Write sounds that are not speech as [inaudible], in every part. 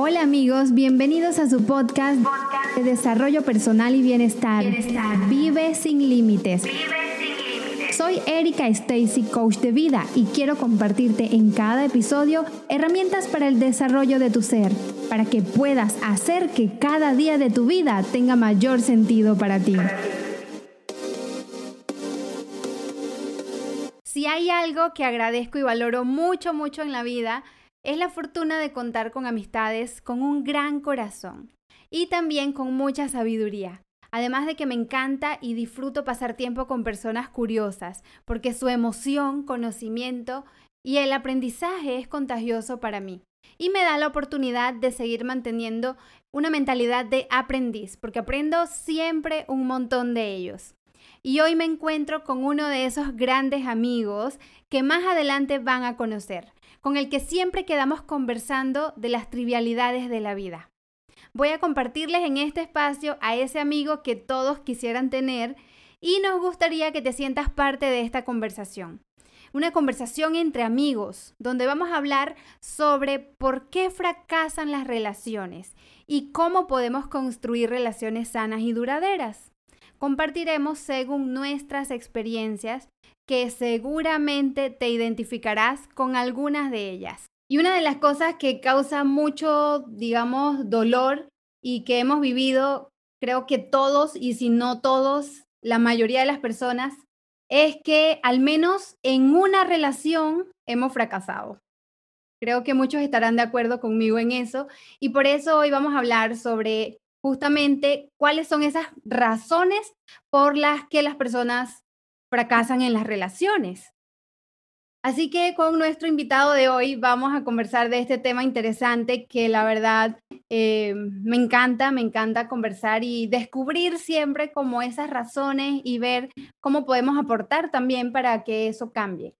Hola amigos, bienvenidos a su podcast, de desarrollo personal y bienestar. Vive sin límites. Soy Erika Stacy, coach de vida, y quiero compartirte en cada episodio herramientas para el desarrollo de tu ser, para que puedas hacer que cada día de tu vida tenga mayor sentido para ti. Si hay algo que agradezco y valoro mucho, mucho en la vida, es la fortuna de contar con amistades con un gran corazón y también con mucha sabiduría. Además de que me encanta y disfruto pasar tiempo con personas curiosas, porque su emoción, conocimiento y el aprendizaje es contagioso para mí. Y me da la oportunidad de seguir manteniendo una mentalidad de aprendiz, porque aprendo siempre un montón de ellos. Y hoy me encuentro con uno de esos grandes amigos que más adelante van a conocer con el que siempre quedamos conversando de las trivialidades de la vida. Voy a compartirles en este espacio a ese amigo que todos quisieran tener y nos gustaría que te sientas parte de esta conversación. Una conversación entre amigos, donde vamos a hablar sobre por qué fracasan las relaciones y cómo podemos construir relaciones sanas y duraderas. Compartiremos según nuestras experiencias que seguramente te identificarás con algunas de ellas. Y una de las cosas que causa mucho, digamos, dolor y que hemos vivido, creo que todos, y si no todos, la mayoría de las personas, es que al menos en una relación hemos fracasado. Creo que muchos estarán de acuerdo conmigo en eso y por eso hoy vamos a hablar sobre justamente cuáles son esas razones por las que las personas fracasan en las relaciones. Así que con nuestro invitado de hoy vamos a conversar de este tema interesante que la verdad eh, me encanta, me encanta conversar y descubrir siempre como esas razones y ver cómo podemos aportar también para que eso cambie.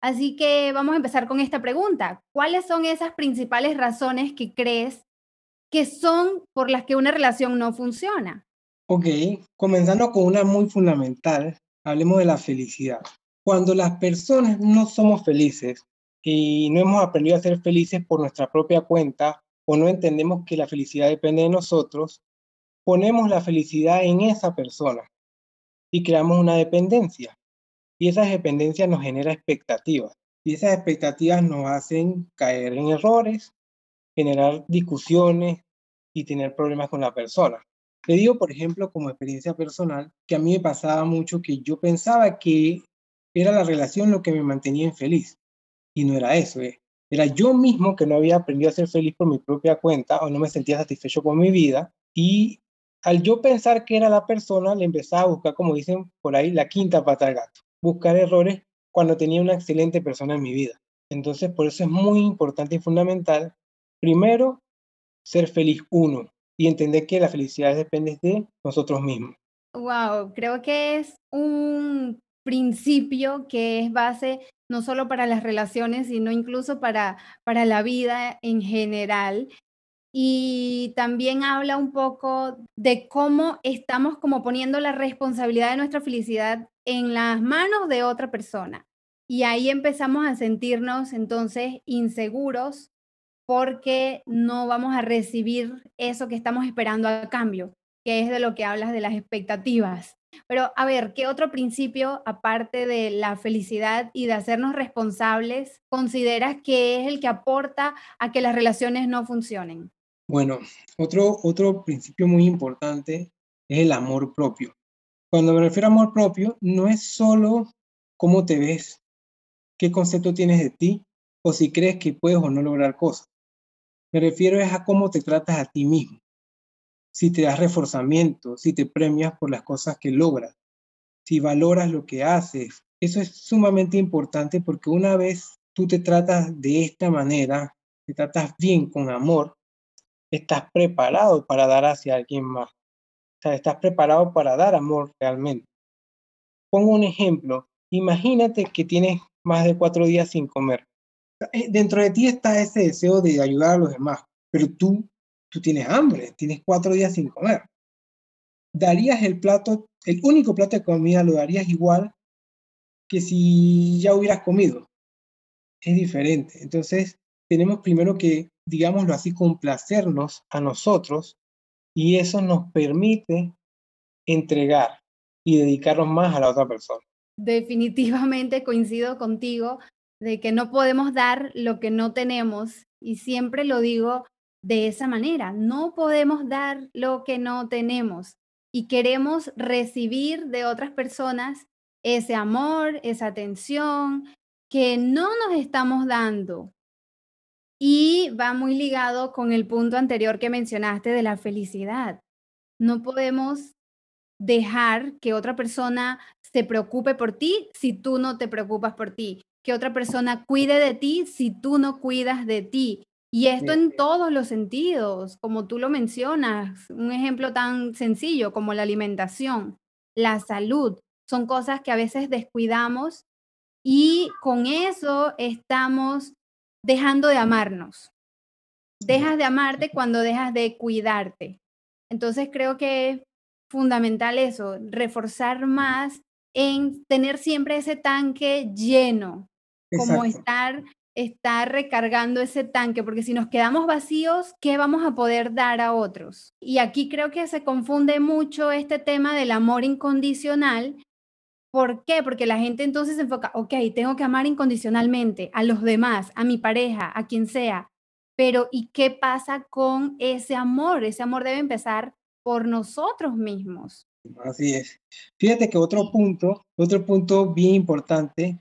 Así que vamos a empezar con esta pregunta. ¿Cuáles son esas principales razones que crees que son por las que una relación no funciona? Ok, comenzando con una muy fundamental, hablemos de la felicidad. Cuando las personas no somos felices y no hemos aprendido a ser felices por nuestra propia cuenta o no entendemos que la felicidad depende de nosotros, ponemos la felicidad en esa persona y creamos una dependencia. Y esa dependencia nos genera expectativas. Y esas expectativas nos hacen caer en errores, generar discusiones y tener problemas con la persona. Te digo, por ejemplo, como experiencia personal, que a mí me pasaba mucho que yo pensaba que era la relación lo que me mantenía infeliz. Y no era eso, eh. era yo mismo que no había aprendido a ser feliz por mi propia cuenta o no me sentía satisfecho con mi vida. Y al yo pensar que era la persona, le empezaba a buscar, como dicen por ahí, la quinta pata al gato. Buscar errores cuando tenía una excelente persona en mi vida. Entonces, por eso es muy importante y fundamental, primero, ser feliz uno, y entender que la felicidad depende de nosotros mismos. Wow, creo que es un principio que es base no solo para las relaciones, sino incluso para, para la vida en general. Y también habla un poco de cómo estamos como poniendo la responsabilidad de nuestra felicidad en las manos de otra persona. Y ahí empezamos a sentirnos entonces inseguros porque no vamos a recibir eso que estamos esperando a cambio, que es de lo que hablas de las expectativas. Pero a ver, ¿qué otro principio, aparte de la felicidad y de hacernos responsables, consideras que es el que aporta a que las relaciones no funcionen? Bueno, otro, otro principio muy importante es el amor propio. Cuando me refiero a amor propio, no es solo cómo te ves, qué concepto tienes de ti o si crees que puedes o no lograr cosas. Me refiero es a cómo te tratas a ti mismo. Si te das reforzamiento, si te premias por las cosas que logras, si valoras lo que haces. Eso es sumamente importante porque una vez tú te tratas de esta manera, te tratas bien con amor, estás preparado para dar hacia alguien más. O sea, estás preparado para dar amor realmente. Pongo un ejemplo. Imagínate que tienes más de cuatro días sin comer. Eh, dentro de ti está ese deseo de ayudar a los demás, pero tú, tú tienes hambre, tienes cuatro días sin comer. ¿Darías el plato, el único plato de comida, lo darías igual que si ya hubieras comido? Es diferente. Entonces, tenemos primero que digámoslo así, complacernos a nosotros y eso nos permite entregar y dedicarnos más a la otra persona. Definitivamente coincido contigo de que no podemos dar lo que no tenemos y siempre lo digo de esa manera, no podemos dar lo que no tenemos y queremos recibir de otras personas ese amor, esa atención que no nos estamos dando. Y va muy ligado con el punto anterior que mencionaste de la felicidad. No podemos dejar que otra persona se preocupe por ti si tú no te preocupas por ti, que otra persona cuide de ti si tú no cuidas de ti. Y esto en todos los sentidos, como tú lo mencionas, un ejemplo tan sencillo como la alimentación, la salud, son cosas que a veces descuidamos y con eso estamos dejando de amarnos. Dejas de amarte cuando dejas de cuidarte. Entonces creo que es fundamental eso, reforzar más en tener siempre ese tanque lleno, como estar, estar recargando ese tanque, porque si nos quedamos vacíos, ¿qué vamos a poder dar a otros? Y aquí creo que se confunde mucho este tema del amor incondicional ¿Por qué? Porque la gente entonces se enfoca, ok, tengo que amar incondicionalmente a los demás, a mi pareja, a quien sea, pero ¿y qué pasa con ese amor? Ese amor debe empezar por nosotros mismos. Así es. Fíjate que otro punto, otro punto bien importante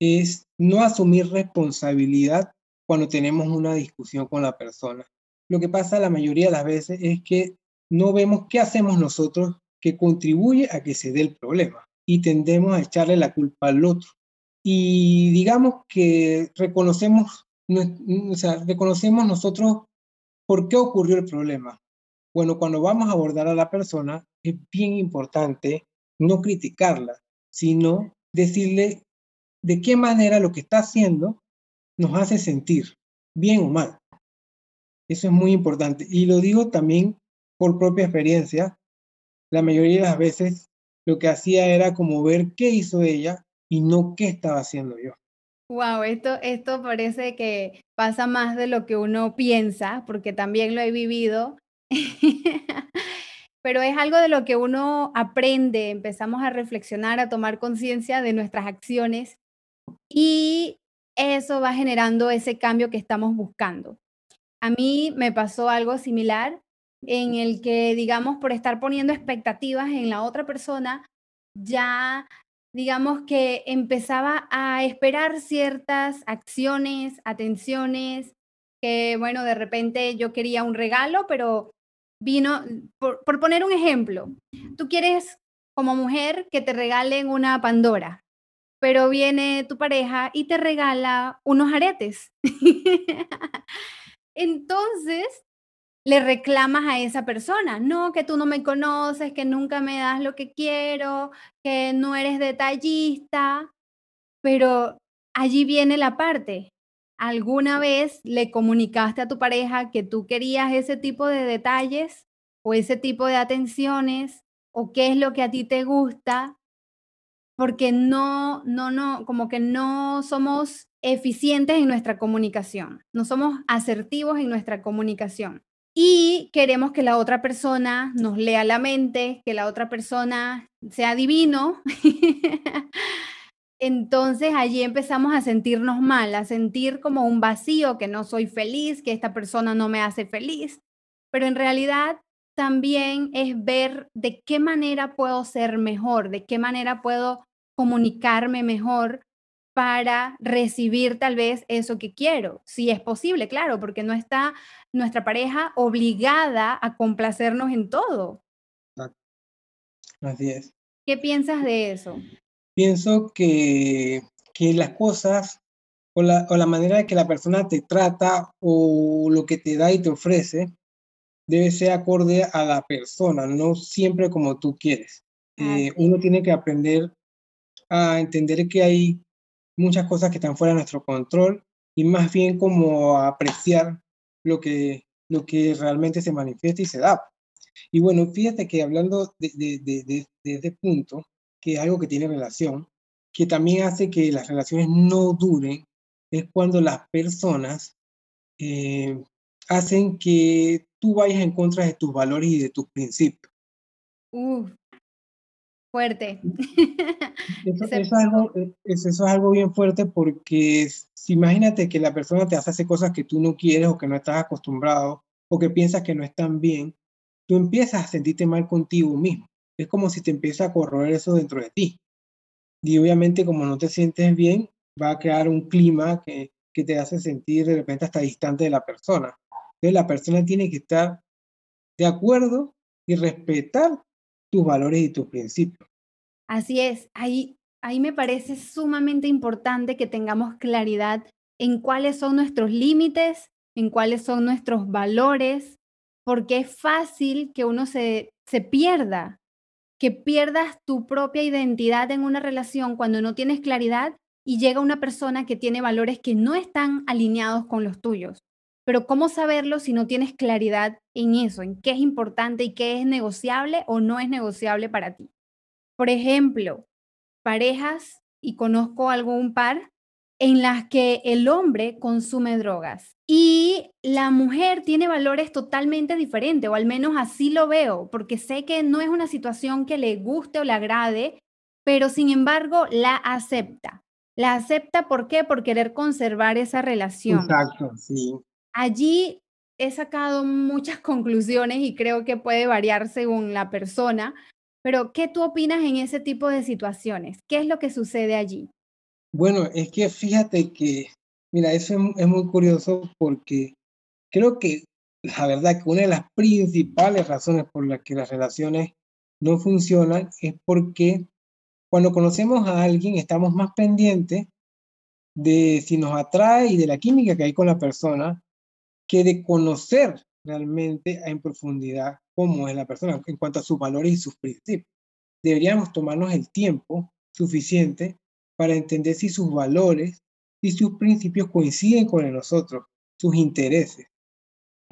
es no asumir responsabilidad cuando tenemos una discusión con la persona. Lo que pasa la mayoría de las veces es que no vemos qué hacemos nosotros que contribuye a que se dé el problema y tendemos a echarle la culpa al otro. Y digamos que reconocemos, o sea, reconocemos nosotros por qué ocurrió el problema. Bueno, cuando vamos a abordar a la persona, es bien importante no criticarla, sino decirle de qué manera lo que está haciendo nos hace sentir, bien o mal. Eso es muy importante. Y lo digo también por propia experiencia. La mayoría de las veces lo que hacía era como ver qué hizo ella y no qué estaba haciendo yo. Wow, esto, esto parece que pasa más de lo que uno piensa, porque también lo he vivido. [laughs] Pero es algo de lo que uno aprende, empezamos a reflexionar, a tomar conciencia de nuestras acciones y eso va generando ese cambio que estamos buscando. A mí me pasó algo similar en el que, digamos, por estar poniendo expectativas en la otra persona, ya, digamos que empezaba a esperar ciertas acciones, atenciones, que, bueno, de repente yo quería un regalo, pero vino, por, poner un ejemplo, tú quieres como mujer que te regalen una Pandora, pero viene tu pareja y te regala unos aretes. Entonces, le reclamas a esa persona, no, que tú no me conoces, que nunca me das lo que quiero, que no eres detallista, pero allí viene la parte. ¿Alguna vez le comunicaste a tu pareja que tú querías ese tipo de detalles o ese tipo de atenciones o qué es lo que a ti te gusta? Porque no, no, no, como que no somos eficientes en nuestra comunicación, no somos asertivos en nuestra comunicación y queremos que la otra persona nos lea la mente, que la otra persona sea divino. [laughs] Entonces allí empezamos a sentirnos mal, a sentir como un vacío, que no soy feliz, que esta persona no me hace feliz. Pero en realidad también es ver de qué manera puedo ser mejor, de qué manera puedo comunicarme mejor para recibir tal vez eso que quiero, si es posible, claro, porque no está nuestra pareja obligada a complacernos en todo. Así es. ¿Qué piensas de eso? Pienso que, que las cosas o la, o la manera de que la persona te trata o lo que te da y te ofrece debe ser acorde a la persona, no siempre como tú quieres. Eh, uno tiene que aprender a entender que hay muchas cosas que están fuera de nuestro control y más bien como apreciar lo que, lo que realmente se manifiesta y se da. Y bueno, fíjate que hablando de, de, de, de este punto, que es algo que tiene relación, que también hace que las relaciones no duren, es cuando las personas eh, hacen que tú vayas en contra de tus valores y de tus principios. Uh, fuerte. [laughs] Eso, es algo, eh, eso, es algo bien fuerte porque si imagínate que la persona te hace cosas que tú no quieres o que no estás acostumbrado o que piensas que no están bien, tú empiezas a sentirte mal contigo mismo. Es como si te empieza a corroer eso dentro de ti. Y obviamente como no te sientes bien, va a crear un clima que, que te hace sentir de repente hasta distante de la persona. Entonces la persona tiene que estar de acuerdo y respetar tus valores y tus principios. Así es, ahí, ahí me parece sumamente importante que tengamos claridad en cuáles son nuestros límites, en cuáles son nuestros valores, porque es fácil que uno se, se pierda, que pierdas tu propia identidad en una relación cuando no tienes claridad y llega una persona que tiene valores que no están alineados con los tuyos. Pero ¿cómo saberlo si no tienes claridad en eso, en qué es importante y qué es negociable o no es negociable para ti? Por ejemplo, parejas, y conozco algún par, en las que el hombre consume drogas y la mujer tiene valores totalmente diferentes, o al menos así lo veo, porque sé que no es una situación que le guste o le agrade, pero sin embargo la acepta. La acepta, ¿por qué? Por querer conservar esa relación. Exacto, sí. Allí he sacado muchas [laughs] conclusiones y creo que puede variar según la persona, pero ¿qué tú opinas en ese tipo de situaciones? ¿Qué es lo que sucede allí? Bueno, es que fíjate que, mira, eso es, muy curioso porque creo que la verdad que una de las principales razones por las que las relaciones no funcionan es porque cuando conocemos a alguien estamos más pendientes de si nos atrae y de la química que hay con la persona que de conocer realmente en profundidad cómo es la persona en cuanto a sus valores y sus principios. Deberíamos tomarnos el tiempo suficiente para entender si sus valores y sus principios coinciden con nosotros, sus intereses.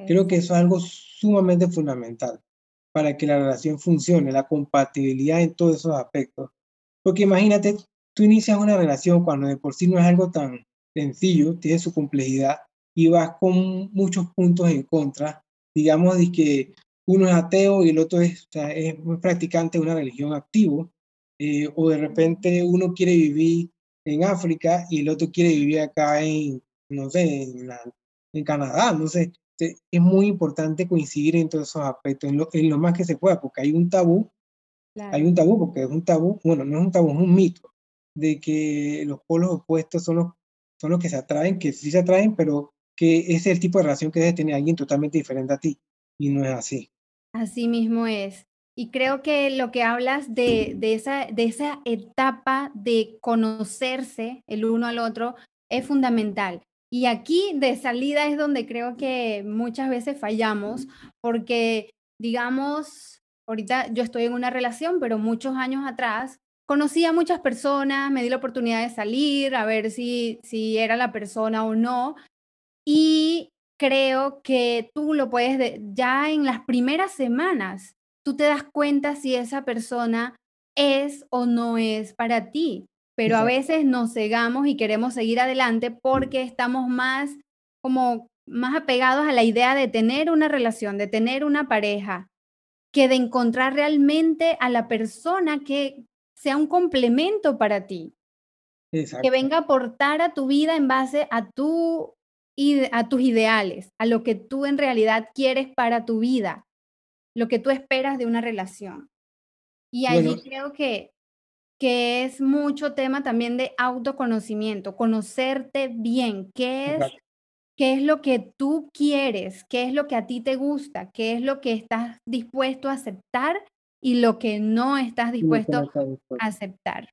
Creo que eso es algo sumamente fundamental para que la relación funcione, la compatibilidad en todos esos aspectos. Porque imagínate, tú inicias una relación cuando de por sí no es algo tan sencillo, tiene su complejidad y vas con muchos puntos en contra. Digamos de que uno es ateo y el otro es, es un practicante de una religión activo, eh, o de repente uno quiere vivir en África y el otro quiere vivir acá en, no sé, en, en Canadá, no sé. Es muy importante coincidir en todos esos aspectos, en lo, en lo más que se pueda, porque hay un tabú, hay un tabú, porque es un tabú, bueno, no es un tabú, es un mito, de que los polos opuestos son los, son los que se atraen, que sí se atraen, pero que es el tipo de relación que debe tener alguien totalmente diferente a ti, y no es así. Así mismo es. Y creo que lo que hablas de, esa, de esa etapa de conocerse el uno al otro es fundamental. Y aquí de salida es donde creo que muchas veces fallamos, porque digamos, ahorita yo estoy en una relación, pero muchos años atrás conocí a muchas personas, me di la oportunidad de salir, a ver si, si era la persona o no. Y creo que tú lo puedes, ya en las primeras semanas, tú te das cuenta si esa persona es o no es para ti. Pero a veces nos cegamos y queremos seguir adelante porque estamos más como más apegados a la idea de tener una relación, de tener una pareja, que de encontrar realmente a la persona que sea un complemento para ti. Que venga a aportar a tu vida en base a tu a tus ideales, a lo que tú en realidad quieres para tu vida, lo que tú esperas de una relación. Y allí creo que, que es mucho tema también de autoconocimiento, conocerte bien, qué es, qué es lo que tú quieres, qué es lo que a ti te gusta, qué es lo que estás dispuesto a aceptar y lo que no estás dispuesto a aceptar.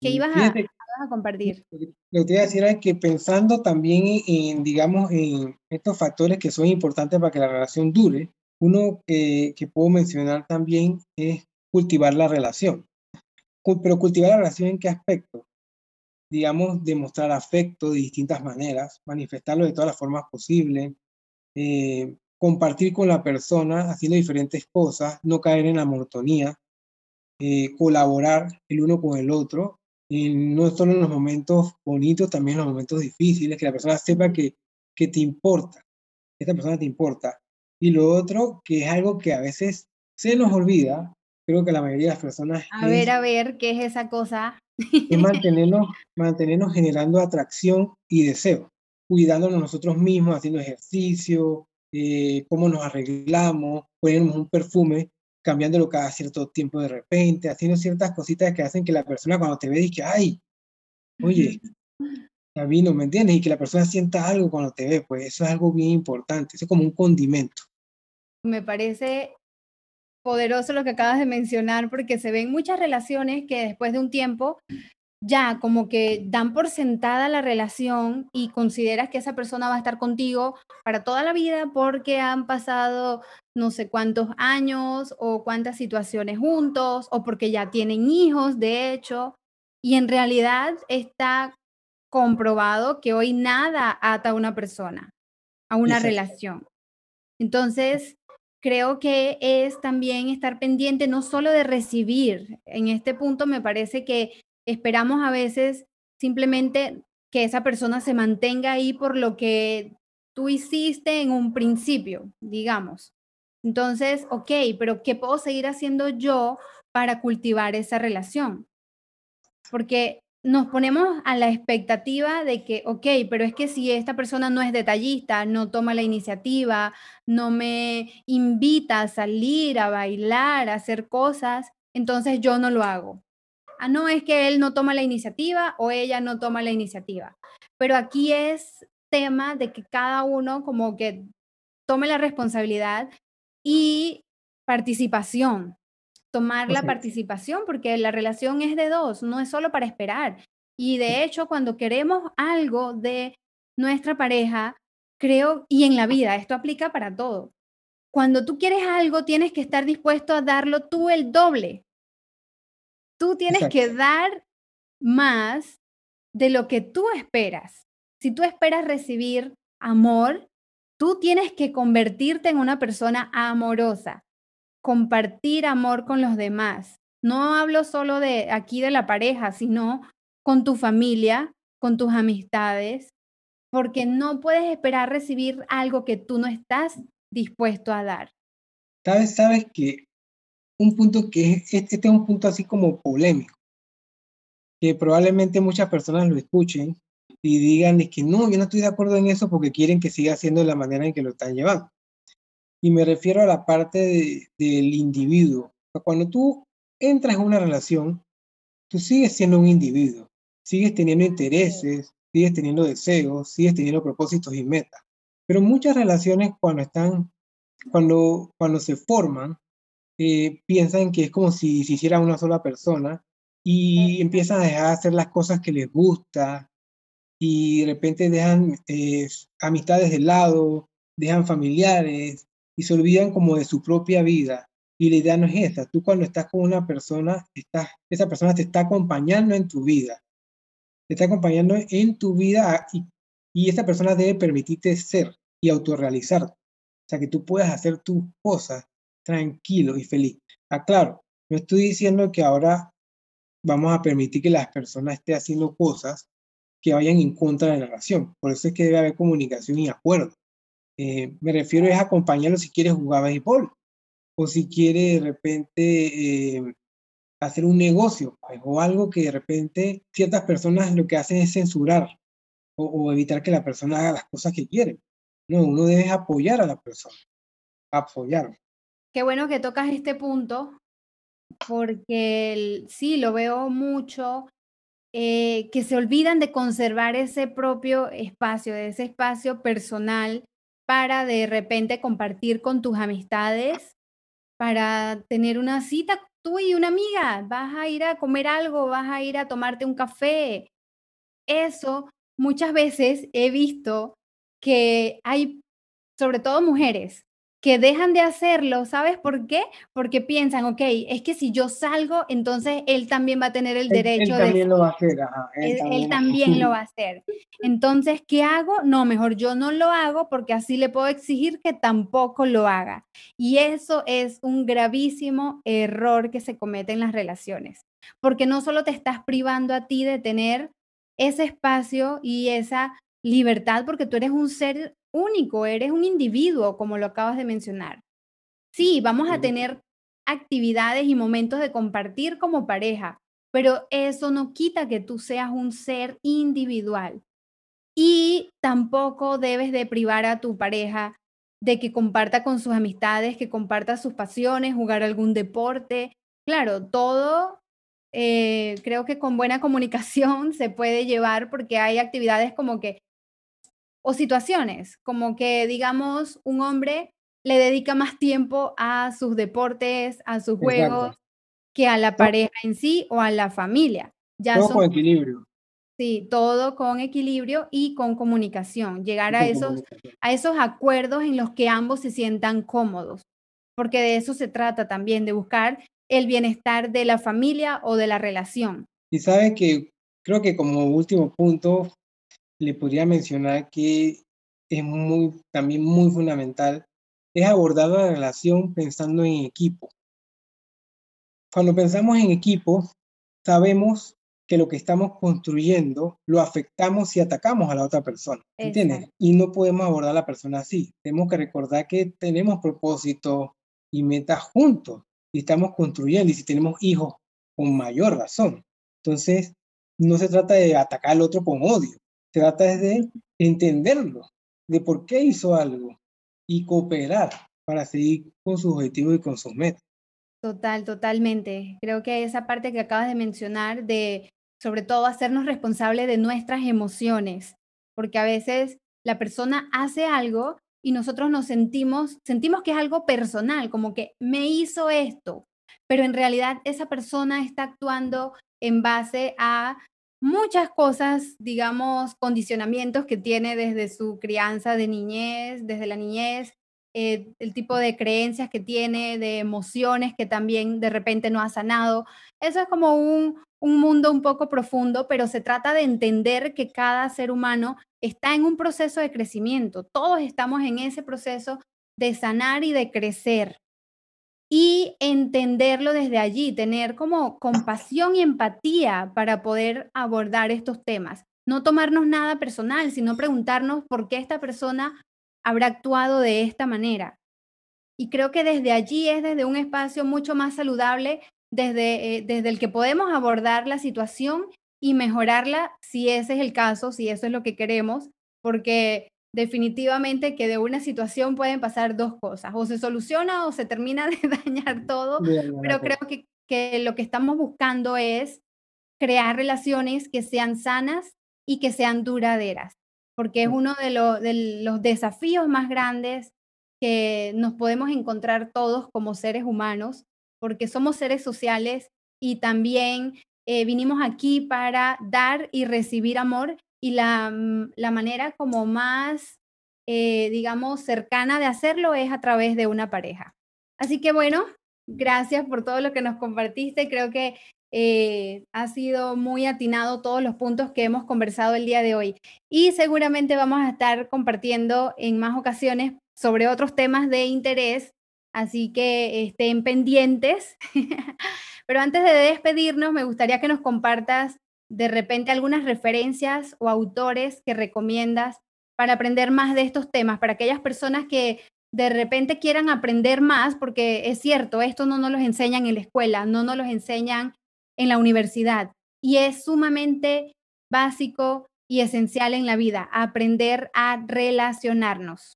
¿Qué ibas a, a compartir. [laughs] Lo que iba a decir es que pensando también en, digamos, en estos factores que son importantes para que la relación dure, uno que puedo mencionar también es cultivar la relación. Pero cultivar la relación en qué aspecto? Digamos, demostrar afecto de distintas maneras, manifestarlo de todas las formas posibles, eh, compartir con la persona haciendo diferentes cosas, no caer en la monotonía, eh, colaborar el uno con el otro no solo en los momentos bonitos, también en los momentos difíciles, que la persona sepa que que te importa, esta persona te importa. Y lo otro, que es algo que a veces se nos olvida, creo que la mayoría de las personas... A ver, a ver, ¿qué es esa cosa? Es mantenernos, mantenernos generando atracción y deseo, cuidándonos nosotros mismos, haciendo ejercicio, eh, cómo nos arreglamos, poniéndonos un perfume, cambiándolo cada cierto tiempo de repente, haciendo ciertas cositas que hacen que la persona cuando te ve diga, ay, oye, ya vino, ¿me entiendes? Y que la persona sienta algo cuando te ve, pues eso es algo bien importante, eso es como un condimento. Me parece poderoso lo que acabas de mencionar, porque se ven muchas relaciones que después de un tiempo ya como que dan por sentada la relación y consideras que esa persona va a estar contigo para toda la vida porque han pasado no sé cuántos años o cuántas situaciones juntos o porque ya tienen hijos, de hecho, y en realidad está comprobado que hoy nada ata a una persona, a una relación. Entonces, creo que es también estar pendiente no solo de recibir. En este punto me parece que esperamos a veces simplemente que esa persona se mantenga ahí por lo que tú hiciste en un principio, digamos. Entonces, ok, pero ¿qué puedo seguir haciendo yo para cultivar esa relación? Porque nos ponemos a la expectativa de que, ok, pero es que si esta persona no es detallista, no toma la iniciativa, no me invita a salir, a bailar, a hacer cosas, entonces yo no lo hago. Ah, no es que él no toma la iniciativa o ella no toma la iniciativa. Pero aquí es tema de que cada uno como que tome la responsabilidad y participación, tomar la participación porque la relación es de dos, no es solo para esperar. Y de hecho, cuando queremos algo de nuestra pareja, creo, y en la vida, esto aplica para todo. Cuando tú quieres algo, tienes que estar dispuesto a darlo tú el doble. Tú tienes que dar más de lo que tú esperas. Si tú esperas recibir amor, tú tienes que convertirte en una persona amorosa, compartir amor con los demás. No hablo solo de aquí de la pareja, sino con tu familia, con tus amistades, porque no puedes esperar recibir algo que tú no estás dispuesto a dar. Sabes, sabes que un punto que es, este es un punto así como polémico, que probablemente muchas personas lo escuchen y digan es que no, yo no estoy de acuerdo en eso porque quieren que siga siendo la manera en que lo están llevando. Y me refiero a la parte del individuo. Cuando tú entras en una relación, tú sigues siendo un individuo, sigues teniendo intereses, sigues teniendo deseos, sigues teniendo propósitos y metas. Pero muchas relaciones cuando están, cuando, cuando se forman, eh, piensan que es como si se hiciera una sola persona y empiezan a dejar de hacer las cosas que les gusta y de repente dejan eh, amistades de lado, dejan familiares y se olvidan como de su propia vida. Y la idea no es esta. Tú cuando estás con una persona, estás, esa persona te está acompañando en tu vida. Te está acompañando en tu vida y, y esa persona debe permitirte ser y autorrealizar. O sea, que tú puedas hacer tus cosas tranquilo y feliz. Ah, claro, no estoy diciendo que ahora vamos a permitir que las personas estén haciendo cosas que vayan en contra de la relación. Por eso es que debe haber comunicación y acuerdo. Eh, me refiero es acompañarlo si quiere jugar béisbol o si quiere de repente eh, hacer un negocio pues, o algo que de repente ciertas personas lo que hacen es censurar o, o, evitar que la persona haga las cosas que quiere. No, uno debe apoyar a la persona, apoyar. Qué bueno que tocas este punto, porque sí, lo veo mucho, eh, que se olvidan de conservar ese propio espacio, ese espacio personal para de repente compartir con tus amistades, para tener una cita tú y una amiga, vas a ir a comer algo, vas a ir a tomarte un café. Eso muchas veces he visto que hay, sobre todo mujeres, que dejan de hacerlo, ¿sabes por qué? Porque piensan, ok, es que si yo salgo, entonces él también va a tener el derecho él, él también de... lo va a hacer, él, también. lo va a [laughs] hacer. Entonces, ¿qué hago? No, mejor yo no lo hago porque así le puedo exigir que tampoco lo haga. Y eso es un gravísimo error que se comete en las relaciones, porque no solo te estás privando a ti de tener ese espacio y esa libertad porque tú eres un ser único, eres un individuo, como lo acabas de mencionar. Sí, vamos a tener actividades y momentos de compartir como pareja, pero eso no quita que tú seas un ser individual. Y tampoco debes de privar a tu pareja de que comparta con sus amistades, que comparta sus pasiones, jugar algún deporte. Claro, todo eh, creo que con buena comunicación [laughs] se puede llevar porque hay actividades como que, o situaciones, como que digamos un hombre le dedica más tiempo a sus deportes, a sus juegos, que a la pareja en sí o a la familia. Ya todo con equilibrio. Sí, todo con equilibrio y con comunicación. Llegar a esos, a esos acuerdos en los que ambos se sientan cómodos. Porque de eso se trata también, de buscar el bienestar de la familia o de la relación. Y sabes que creo que como último punto le podría mencionar que es muy, también muy fundamental, es abordar la relación pensando en equipo. Cuando pensamos en equipo, sabemos que lo que estamos construyendo lo afectamos y atacamos a la otra persona, ¿entiendes? Y no podemos abordar a la persona así. Tenemos que recordar que tenemos propósito y metas juntos y estamos construyendo y si tenemos hijos, con mayor razón. Entonces, no se trata de atacar al otro con odio, trata de entenderlo, de por qué hizo algo y cooperar para seguir con sus objetivos y con sus metas. Total, totalmente. Creo que esa parte que acabas de mencionar de, sobre todo, hacernos responsables de nuestras emociones, porque a veces la persona hace algo y nosotros nos sentimos, sentimos que es algo personal, como que me hizo esto, pero en realidad esa persona está actuando en base a muchas cosas, digamos, condicionamientos que tiene desde su crianza de niñez, desde la niñez, eh, el tipo de creencias que tiene, de emociones que también de repente no ha sanado. Eso es como un, un mundo un poco profundo, pero se trata de entender que cada ser humano está en un proceso de crecimiento. Todos estamos en ese proceso de sanar y de crecer. Y entenderlo desde allí, tener como compasión y empatía para poder abordar estos temas. No tomarnos nada personal, sino preguntarnos por qué esta persona habrá actuado de esta manera. Y creo que desde allí es desde un espacio mucho más saludable, desde, eh, desde el que podemos abordar la situación y mejorarla si ese es el caso, si eso es lo que queremos, porque definitivamente que de una situación pueden pasar dos cosas, o se soluciona o se termina [laughs] de dañar todo, pero creo que, que lo que estamos buscando es crear relaciones que sean sanas y que sean duraderas, porque es uno de, de los desafíos más grandes que nos podemos encontrar todos como seres humanos, porque somos seres sociales y también eh, vinimos aquí para dar y recibir amor y la, mm, la manera como más, eh, digamos, cercana de hacerlo es a través de una pareja. Así que bueno, gracias por todo lo que nos compartiste. Creo que eh, ha sido muy atinado todos los puntos que hemos conversado el día de hoy. Y seguramente vamos a estar compartiendo en más ocasiones sobre otros temas de interés. Así que estén pendientes. [laughs] Pero antes de despedirnos, me gustaría que nos compartas de repente algunas referencias o autores que recomiendas para aprender más de estos temas, para aquellas personas que de repente quieran aprender más, porque es cierto, esto no nos lo enseñan en la escuela, no nos lo enseñan en la universidad y es sumamente básico y esencial en la vida, aprender a relacionarnos.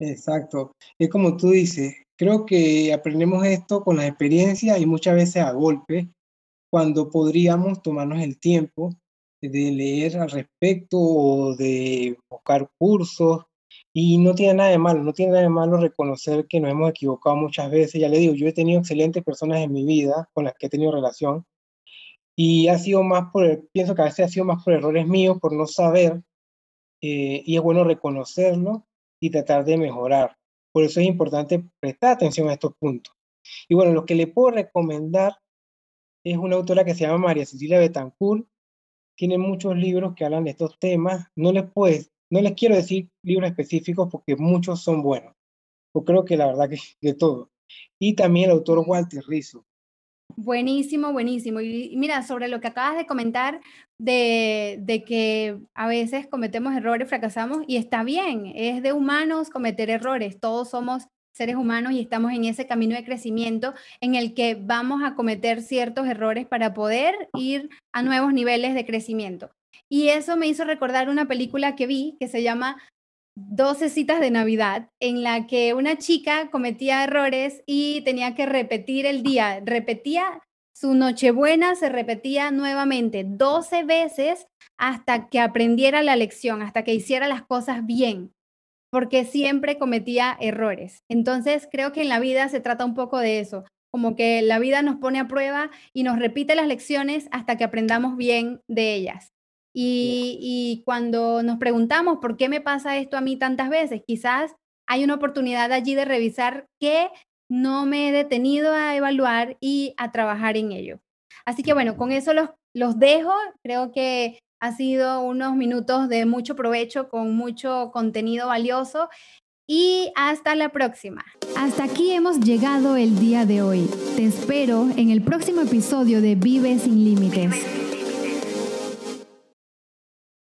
Exacto. Es como tú dices, creo que aprendemos esto con la experiencia y muchas veces a golpe, cuando podríamos tomarnos el tiempo de leer al respecto o de buscar cursos. Y no tiene nada de malo, no tiene nada de malo reconocer que nos hemos equivocado muchas veces. Ya le digo, yo he tenido excelentes personas en mi vida con las que he tenido relación y ha sido más por, pienso que a veces ha sido más por errores míos, por no saber, eh, y es bueno reconocerlo y tratar de mejorar. Por eso es importante prestar atención a estos puntos. Y bueno, lo que le puedo recomendar es una autora que se llama María Cecilia Betancourt. Tiene muchos libros que hablan de estos temas. No les, pues, no les quiero decir libros específicos porque muchos son buenos. Yo creo que la verdad que [laughs] de todo. Y también el autor Walter Rizzo. Buenísimo, buenísimo. Y mira, sobre lo que acabas de comentar de, de, que a veces cometemos errores, fracasamos, y está bien, es de humanos cometer errores, todos somos seres humanos y estamos en ese camino de crecimiento en el que vamos a cometer ciertos errores para poder ir a nuevos niveles de crecimiento. Y eso me hizo recordar una película que vi que se llama 12 citas de Navidad, en la que una chica cometía errores y tenía que repetir el día, repetía su Nochebuena, se repetía nuevamente 12 veces hasta que aprendiera la lección, hasta que hiciera las cosas bien, porque siempre cometía errores. Entonces, creo que en la vida se trata un poco de eso, como que la vida nos pone a prueba y nos repite las lecciones hasta que aprendamos bien de ellas. Y, cuando nos preguntamos por qué me pasa esto a mí tantas veces, quizás hay una oportunidad allí de revisar qué no me he detenido a evaluar y a trabajar en ello. Así que bueno, con eso los, los dejo. Creo que ha sido unos minutos de mucho provecho con mucho contenido valioso y hasta la próxima. Hasta aquí hemos llegado el día de hoy. Te espero en el próximo episodio de Vive sin Límites.